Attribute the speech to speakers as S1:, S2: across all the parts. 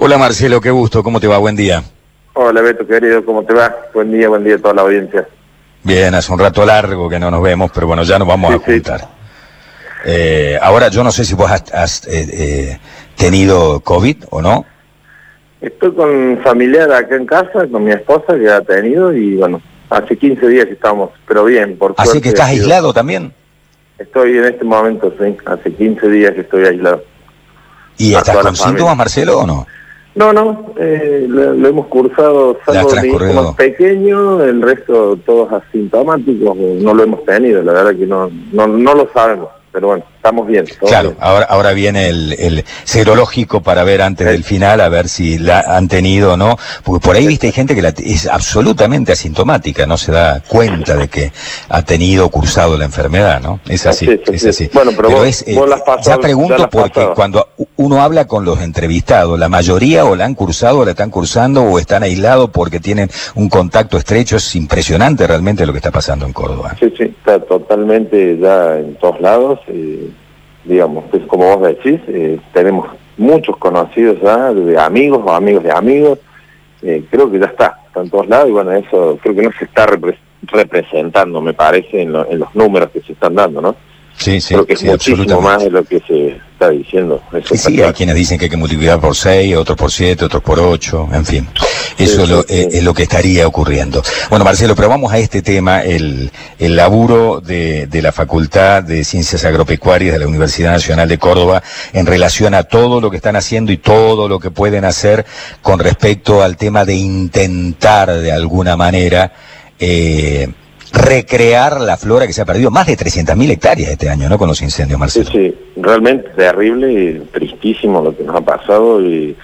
S1: Hola Marcelo, qué gusto, ¿cómo te va? Buen día.
S2: Hola Beto, querido, ¿cómo te va? Buen día, buen día a toda la audiencia.
S1: Bien, hace un rato largo que no nos vemos, pero bueno, ya nos vamos a juntar. Eh, ahora, yo no sé si vos has, eh, eh, tenido COVID o no.
S2: Estoy con familiar acá en casa, con mi esposa que ha tenido y bueno, hace 15 días que estamos, pero bien, por
S1: Así que estás aislado también.
S2: Estoy en este momento, sí, hace 15 días que estoy aislado.
S1: ¿Y estás con síntomas, Marcelo, o no?
S2: No, no, eh, lo, hemos cursado, salvo mi hijo más pequeño, el resto todos asintomáticos, no lo hemos tenido, la verdad que no, no, no lo sabemos pero bueno, estamos bien.
S1: Claro, Ahora, ahora viene el, el serológico para ver antes del final, a ver si la han tenido o no, porque por ahí viste hay gente que es absolutamente asintomática, no se da cuenta de que ha tenido o cursado la enfermedad, ¿no? Es así, es así.
S2: Bueno, pero, es,
S1: eh, ya pregunto porque cuando uno habla con los entrevistados, la mayoría o la han cursado o la están cursando o están aislados porque tienen un contacto estrecho, es impresionante realmente lo que está pasando en Córdoba.
S2: Sí, sí, está totalmente ya en todos lados. Eh, digamos, pues como vos decís, eh, tenemos muchos conocidos ya, de amigos o amigos de amigos, eh, creo que ya está, está en todos lados y bueno, eso creo que no se está representando, me parece, en, en los números que se están dando, ¿no?
S1: Sí, sí,
S2: Creo que es muchísimo más de lo que se está diciendo.
S1: Eso sí, hay quienes dicen que hay que multiplicar por 6, otros por 7, otros por 8, en fin. Eso eh, es, lo, que estaría ocurriendo. Bueno, Marcelo, pero vamos a este tema, el, el laburo de, de la Facultad de Ciencias Agropecuarias de la Universidad Nacional de Córdoba en relación a todo lo que están haciendo y todo lo que pueden hacer con respecto al tema de intentar de alguna manera eh, recrear la flora que se ha perdido más de 300.000 hectáreas este año, ¿no? Con los incendios, Marcelo.
S2: Sí, sí, realmente terrible y tristísimo lo que nos ha pasado y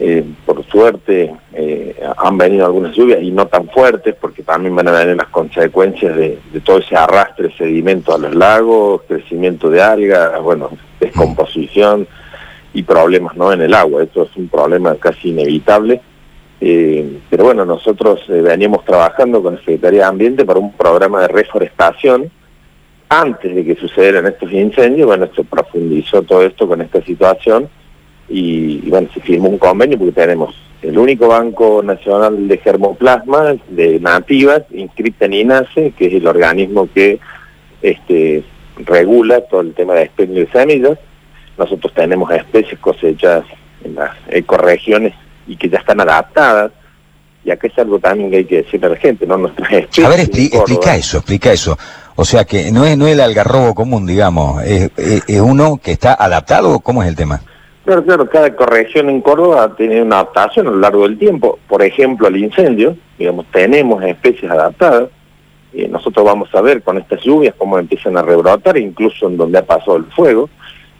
S2: eh, por suerte eh, han venido algunas lluvias y no tan fuertes porque también van a venir las consecuencias de, todo ese arrastre de sedimento a los lagos, crecimiento de algas, bueno, descomposición y problemas ¿no? en el agua. Esto es un problema casi inevitable eh, pero bueno, nosotros eh, veníamos trabajando con la Secretaría de Ambiente para un programa de reforestación antes de que sucedieran estos incendios. Bueno, se profundizó todo esto con esta situación y, bueno, se firmó un convenio porque tenemos el único Banco Nacional de Germoplasma de nativas inscrita en INASE, que es el organismo que este, regula todo el tema de expendio de semillas. Nosotros tenemos especies cosechadas en las ecorregiones y que ya están adaptadas. Y acá es algo también que hay que decirle a la gente, ¿no? Nuestras
S1: a ver, explica eso, explica eso. O sea que no es, no es el algarrobo común, digamos, es, es, uno que está adaptado, ¿cómo es el tema?
S2: Claro, claro, cada corrección en Córdoba tiene una adaptación a lo largo del tiempo. Por ejemplo, al incendio, digamos, tenemos especies adaptadas. y nosotros vamos a ver con estas lluvias cómo empiezan a rebrotar, incluso en donde ha pasado el fuego.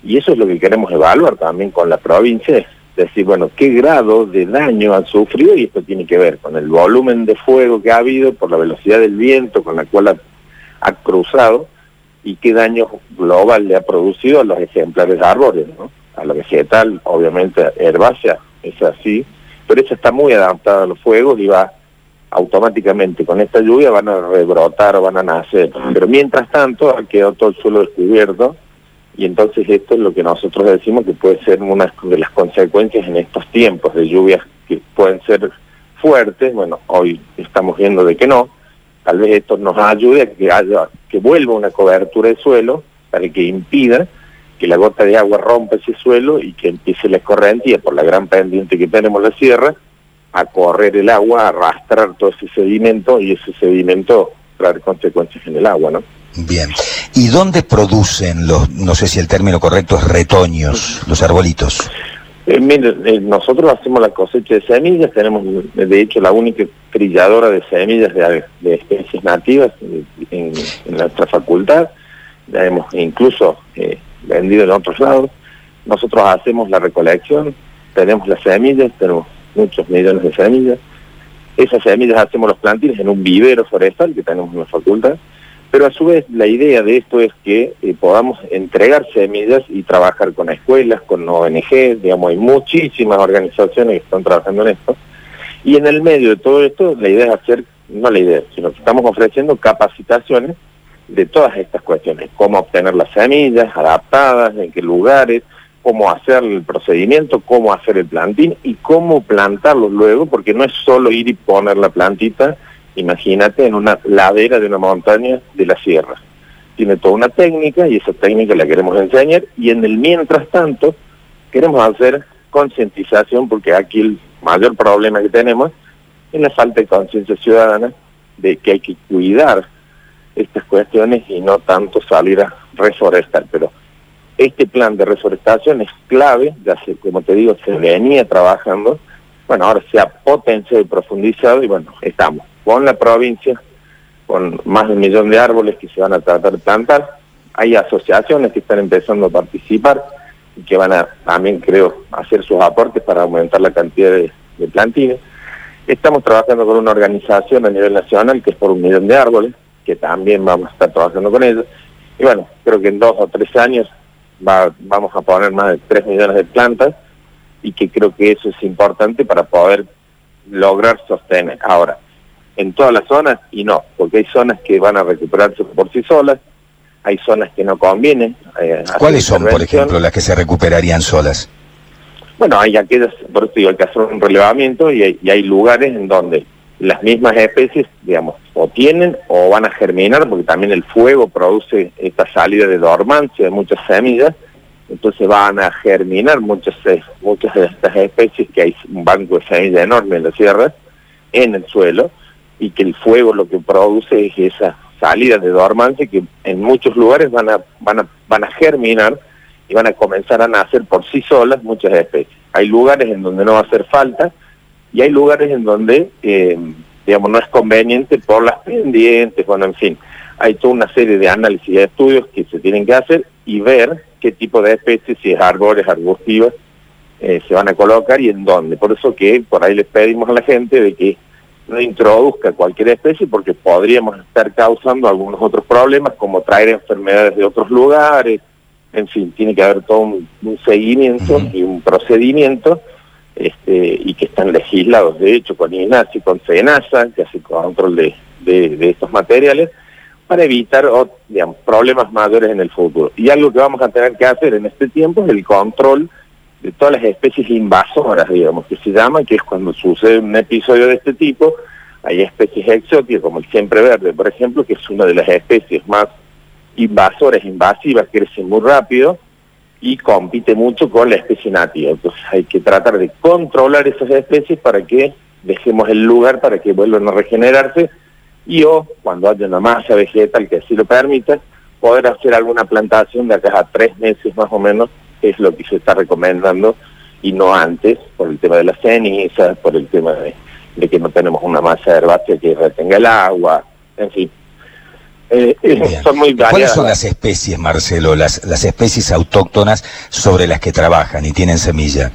S2: Y eso es lo que queremos evaluar también con la provincia, decir, bueno, qué grado de daño han sufrido y esto tiene que ver con el volumen de fuego que ha habido, por la velocidad del viento con la cual ha, cruzado y qué daño global le ha producido a los ejemplares de árboles, ¿no? A la vegetal, obviamente herbácea, es así, pero esa está muy adaptada a los fuegos y va automáticamente con esta lluvia van a rebrotar o van a nacer. Pero mientras tanto ha quedado todo el suelo descubierto y entonces esto es lo que nosotros decimos que puede ser una de las consecuencias en estos tiempos de lluvias que pueden ser fuertes, bueno, hoy estamos viendo de que no, tal vez esto nos ayude a que que vuelva una cobertura de suelo para que impida que la gota de agua rompa ese suelo y que empiece la escorrentía por la gran pendiente que tenemos la sierra a correr el agua, a arrastrar todo ese sedimento y ese sedimento traer consecuencias en el agua, ¿no?
S1: Bien. ¿Y dónde producen los, no sé si el término correcto es retoños, los arbolitos?
S2: Eh, mire, eh, nosotros hacemos la cosecha de semillas, tenemos de hecho la única trilladora de semillas de, especies nativas en, nuestra facultad, la hemos incluso eh, vendido en otros lados. Nosotros hacemos la recolección, tenemos las semillas, tenemos muchos millones de semillas. Esas semillas hacemos los plantiles en un vivero forestal que tenemos en la facultad pero a su vez la idea de esto es que eh, podamos entregar semillas y trabajar con escuelas, con ONG, digamos, hay muchísimas organizaciones que están trabajando en esto. Y en el medio de todo esto, la idea es hacer, no la idea, sino que estamos ofreciendo capacitaciones de todas estas cuestiones, cómo obtener las semillas adaptadas, en qué lugares, cómo hacer el procedimiento, cómo hacer el plantín y cómo plantarlos luego, porque no es solo ir y poner la plantita, imagínate, en una ladera de una montaña de la sierra. Tiene toda una técnica y esa técnica la queremos enseñar y en el mientras tanto queremos hacer concientización porque aquí el mayor problema que tenemos es la falta de conciencia ciudadana de que hay que cuidar estas cuestiones y no tanto salir a reforestar. Pero este plan de reforestación es clave, ya se, como te digo, se venía trabajando, bueno, ahora se ha potenciado y profundizado y bueno, estamos con la provincia, con más de un millón de árboles que se van a tratar de plantar, hay asociaciones que están empezando a participar y que van a también, creo, hacer sus aportes para aumentar la cantidad de, de plantines. Estamos trabajando con una organización a nivel nacional que es por un millón de árboles, que también vamos a estar trabajando con ellos. Y bueno, creo que en dos o tres años vamos a poner más de tres millones de plantas y que creo que eso es importante para poder lograr sostener. Ahora, en todas las zonas, y no, porque hay zonas que van a recuperarse por sí solas, hay zonas que no convienen.
S1: Eh, ¿Cuáles son, por ejemplo, las que se recuperarían solas?
S2: Bueno, hay aquellas, por eso digo, hay que hacer un relevamiento y hay lugares en donde las mismas especies, digamos, o tienen o van a germinar, porque también el fuego produce esta salida de dormancia de muchas semillas, entonces van a germinar muchas, eh, muchas de estas especies, que hay un banco de semillas enorme en la sierra, en el suelo, y que el fuego lo que produce es esa salida de dormancia que en muchos lugares van a, van a, van a germinar y van a comenzar a nacer por sí solas muchas especies. Hay lugares en donde no va a hacer falta, y hay lugares en donde, eh, digamos, no es conveniente por las pendientes, bueno, en fin, hay toda una serie de análisis y estudios que se tienen que hacer y ver qué tipo de especies, si es árboles, arbustivas, eh, se van a colocar y en dónde. Por eso que por ahí les pedimos a la gente de que no introduzca cualquier especie porque podríamos estar causando algunos otros problemas como traer enfermedades de otros lugares, en fin, tiene que haber todo un, seguimiento y un procedimiento este, y que están legislados, de hecho, con INASI, con SENASA, que hace control de, de, estos materiales, para evitar digamos, problemas mayores en el futuro. Y algo que vamos a tener que hacer en este tiempo es el control de todas las especies invasoras, digamos, que se llama, que es cuando sucede un episodio de este tipo, hay especies exóticas, como el siempre verde, por ejemplo, que es una de las especies más invasoras, invasivas, crece muy rápido, y compite mucho con la especie nativa. Entonces hay que tratar de controlar esas especies para que dejemos el lugar para que vuelvan a regenerarse y o cuando haya una masa vegetal que así lo permita, poder hacer alguna plantación de acá a tres meses más o menos, es lo que se está recomendando y no antes, por el tema de las cenizas, por el tema de, de que no tenemos una masa herbácea que retenga el agua, en fin.
S1: Eh, eh, son muy ¿Cuáles son las especies, Marcelo, las, las especies autóctonas sobre las que trabajan y tienen semilla?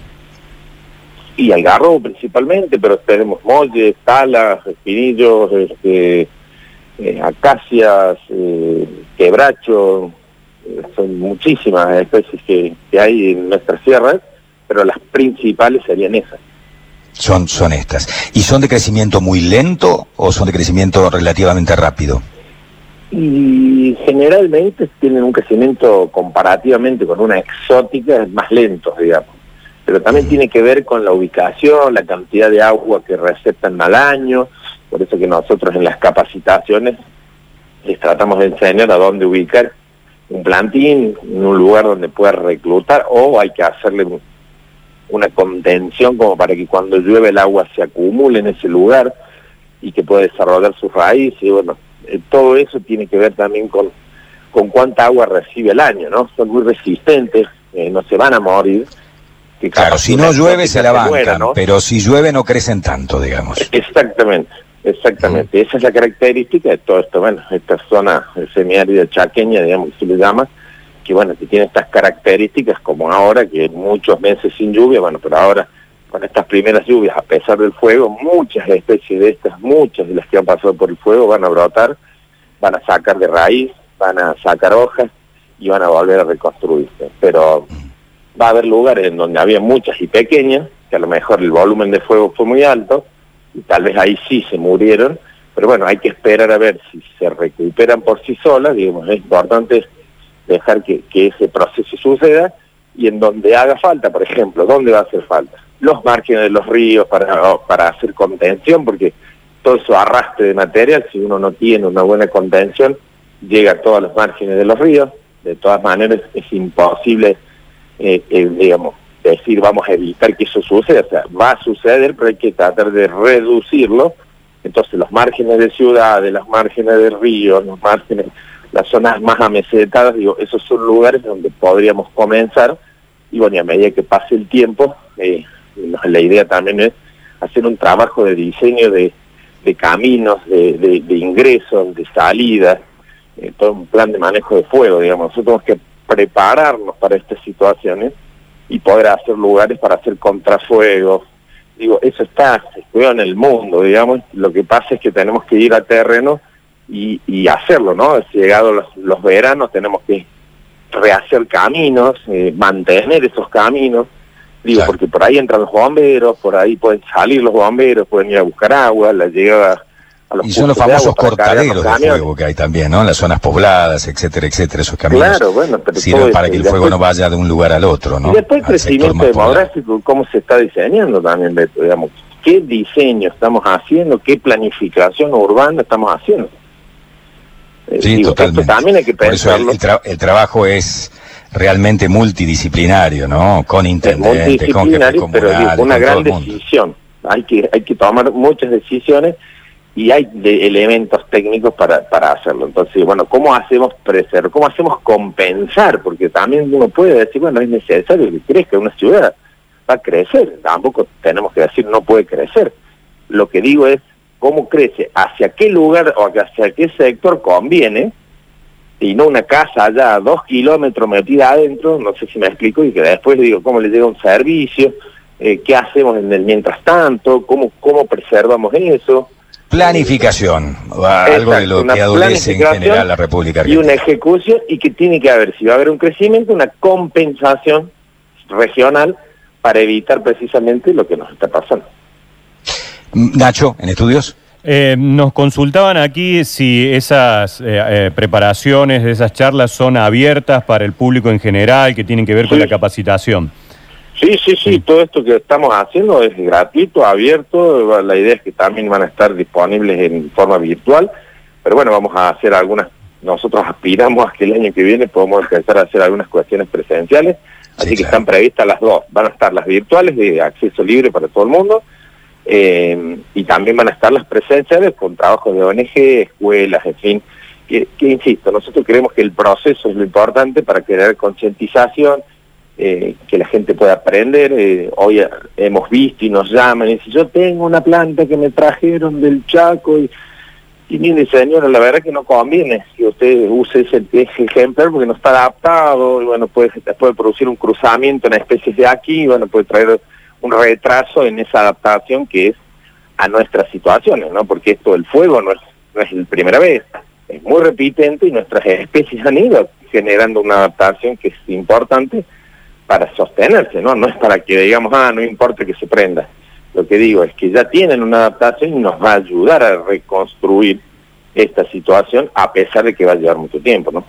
S2: Y algarro principalmente, pero tenemos molles, talas, espinillos, este, eh, acacias, quebracho, son muchísimas especies que, que hay en nuestras sierras, pero las principales serían esas.
S1: Son, son estas. ¿Y son de crecimiento muy lento o son de crecimiento relativamente rápido?
S2: y generalmente tienen un crecimiento comparativamente con una exótica más lento, digamos. Pero también tiene que ver con la ubicación, la cantidad de agua que receptan al año, por eso que nosotros en las capacitaciones les tratamos de enseñar a dónde ubicar un plantín, en un lugar donde pueda reclutar, o hay que hacerle una contención como para que cuando llueve el agua se acumule en ese lugar y que pueda desarrollar sus raíces, y bueno, eh, todo eso tiene que ver también con, con cuánta agua recibe el año, ¿no? Son muy resistentes, eh, no se van a morir.
S1: Claro, si no llueve se la bancan, pero si llueve no crecen tanto, digamos.
S2: Exactamente, exactamente. Esa es la característica de todo esto, bueno, esta zona semiárida chaqueña, digamos, que se le llama, que bueno, que tiene estas características como ahora, que muchos meses sin lluvia, bueno, pero ahora con estas primeras lluvias, a pesar del fuego, muchas especies de estas, muchas de las que han pasado por el fuego van a brotar, van a sacar de raíz, van a sacar hojas y van a volver a reconstruirse. Pero va a haber lugares en donde había muchas y pequeñas, que a lo mejor el volumen de fuego fue muy alto, y tal vez ahí sí se murieron, pero bueno, hay que esperar a ver si se recuperan por sí solas, digamos, es importante dejar que, que ese proceso suceda, y en donde haga falta, por ejemplo, ¿dónde va a hacer falta? Los márgenes de los ríos para, para hacer contención, porque todo eso arrastre de material, si uno no tiene una buena contención, llega a todos los márgenes de los ríos. De todas maneras, es imposible, eh, eh, digamos, decir vamos a evitar que eso suceda. O sea, va a suceder, pero hay que tratar de reducirlo. Entonces, los márgenes de ciudades, los márgenes de ríos, los márgenes, las zonas más amesetadas, digo, esos son lugares donde podríamos comenzar. Y bueno, y a medida que pase el tiempo, eh, la idea también es hacer un trabajo de diseño de, caminos, de, de, ingresos, de salidas, eh, todo un plan de manejo de fuego, digamos. Nosotros tenemos que prepararnos para estas situaciones y poder hacer lugares para hacer contrafuegos. Digo, eso está, se en el mundo, digamos. Lo que pasa es que tenemos que ir a terreno y, y hacerlo, ¿no? Llegado los, los veranos tenemos que rehacer caminos, eh, mantener esos caminos Digo, porque por ahí entran los bomberos, por ahí pueden salir los bomberos, pueden ir a buscar agua, la llegada a los
S1: Y son los famosos cortaderos de fuego que hay también, ¿no? En las zonas pobladas, etcétera, etcétera, esos caminos.
S2: Claro, bueno, pero
S1: sirven para que el fuego no vaya de un lugar al otro, ¿no?
S2: Y después el crecimiento demográfico, cómo se está diseñando también, digamos, qué diseño estamos haciendo, qué planificación urbana estamos haciendo.
S1: Eh, sí, totalmente. También hay que pensarlo. el trabajo es realmente multidisciplinario, ¿no? Con intendentes, con
S2: jefes pero una gran decisión. Hay que hay que tomar muchas decisiones y hay elementos técnicos para, para hacerlo. Entonces, bueno, ¿cómo hacemos preservar? ¿Cómo hacemos compensar? Porque también uno puede decir, bueno, es necesario que crezca una ciudad. Va a crecer. Tampoco tenemos que decir no puede crecer. Lo que digo es cómo crece, hacia qué lugar o hacia qué sector conviene y no una casa allá a dos kilómetros metida adentro, no sé si me explico, y que después digo cómo le llega un servicio, eh, qué hacemos en el mientras tanto, cómo, cómo preservamos eso.
S1: Planificación, algo de lo que adolece en general la República Argentina.
S2: Y una ejecución, y que tiene que haber, si va a haber un crecimiento, una compensación regional para evitar precisamente lo que nos está pasando.
S1: Nacho, en estudios.
S3: Eh, nos consultaban aquí si esas eh, eh, preparaciones, esas charlas son abiertas para el público en general, que tienen que ver con la capacitación.
S2: Sí, sí, sí, todo esto que estamos haciendo es gratuito, abierto, la idea es que también van a estar disponibles en forma virtual, pero bueno, vamos a hacer algunas, nosotros aspiramos a que el año que viene podamos empezar a hacer algunas cuestiones presenciales, así que están previstas las dos, van a estar las virtuales de acceso libre para todo el mundo, eh, y también van a estar las presenciales con trabajos de ONG, escuelas, en fin, que, insisto, nosotros creemos que el proceso es lo importante para crear concientización, eh, que la gente pueda aprender. Eh, hoy hemos visto y nos llaman y dicen, yo tengo una planta que me trajeron del Chaco y, y mire señora, la verdad que no conviene que usted use ese, ejemplar porque no está adaptado y bueno, puede, puede producir un cruzamiento en especies de aquí y bueno, puede traer un retraso en esa adaptación que es a nuestras situaciones, ¿no? Porque esto del fuego no es, no es la primera vez, es muy repitente y nuestras especies han ido generando una adaptación que es importante para sostenerse, ¿no? No es para que digamos, ah, no importa que se prenda. Lo que digo es que ya tienen una adaptación y nos va a ayudar a reconstruir esta situación a pesar de que va a llevar mucho tiempo, ¿no?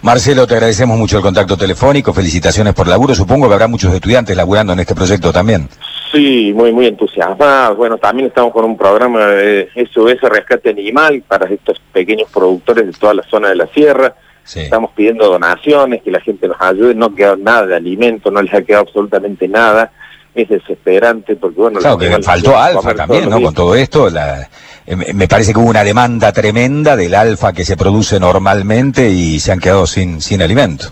S1: Marcelo, te agradecemos mucho el contacto telefónico, felicitaciones por el laburo, supongo que habrá muchos estudiantes laburando en este proyecto también.
S2: Sí, muy, muy entusiasmados. Bueno, también estamos con un programa de SOS Rescate Animal para estos pequeños productores de toda la zona de la sierra. Estamos pidiendo donaciones, que la gente nos ayude, no queda nada de alimento, no les ha quedado absolutamente nada es desesperante porque bueno
S1: claro que faltó alfa también no con todo esto la, eh, me parece que hubo una demanda tremenda del alfa que se produce normalmente y se han quedado sin sin alimento.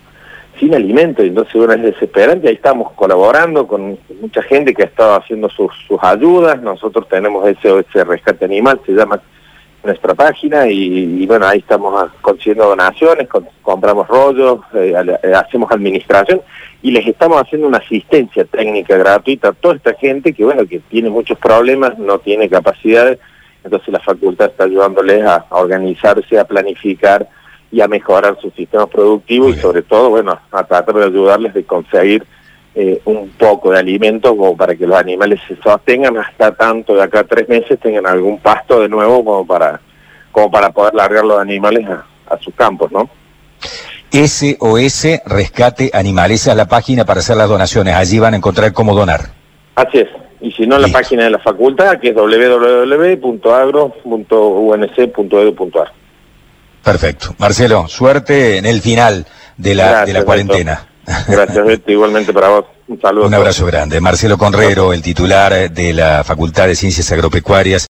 S2: Sin alimento y entonces bueno es desesperante. Ahí estamos colaborando con mucha gente que ha estado haciendo sus, sus ayudas. Nosotros tenemos ese, ese rescate animal se llama nuestra página y, bueno, ahí estamos consiguiendo donaciones, compramos rollos, eh, eh, hacemos administración y les estamos haciendo una asistencia técnica gratuita a toda esta gente que bueno, que tiene muchos problemas, no tiene capacidades, entonces la facultad está ayudándoles a, organizarse, a planificar y a mejorar su sistema productivo y sobre todo, bueno, a tratar de ayudarles de conseguir eh, un poco de alimento como para que los animales se sostengan hasta tanto de acá a tres meses tengan algún pasto de nuevo como para como para poder largar los animales a, sus campos, ¿no?
S1: SOS Rescate Animal. Esa es la página para hacer las donaciones. Allí van a encontrar cómo donar.
S2: Así es. Y si no, en la página de la facultad, que es www.agro.unc.edu.ar.
S1: Perfecto. Marcelo, suerte en el final de la, de la cuarentena.
S2: Gracias, Beto. Igualmente para vos. Un saludo.
S1: Un abrazo grande. Marcelo Conrero, el titular de la Facultad de Ciencias Agropecuarias.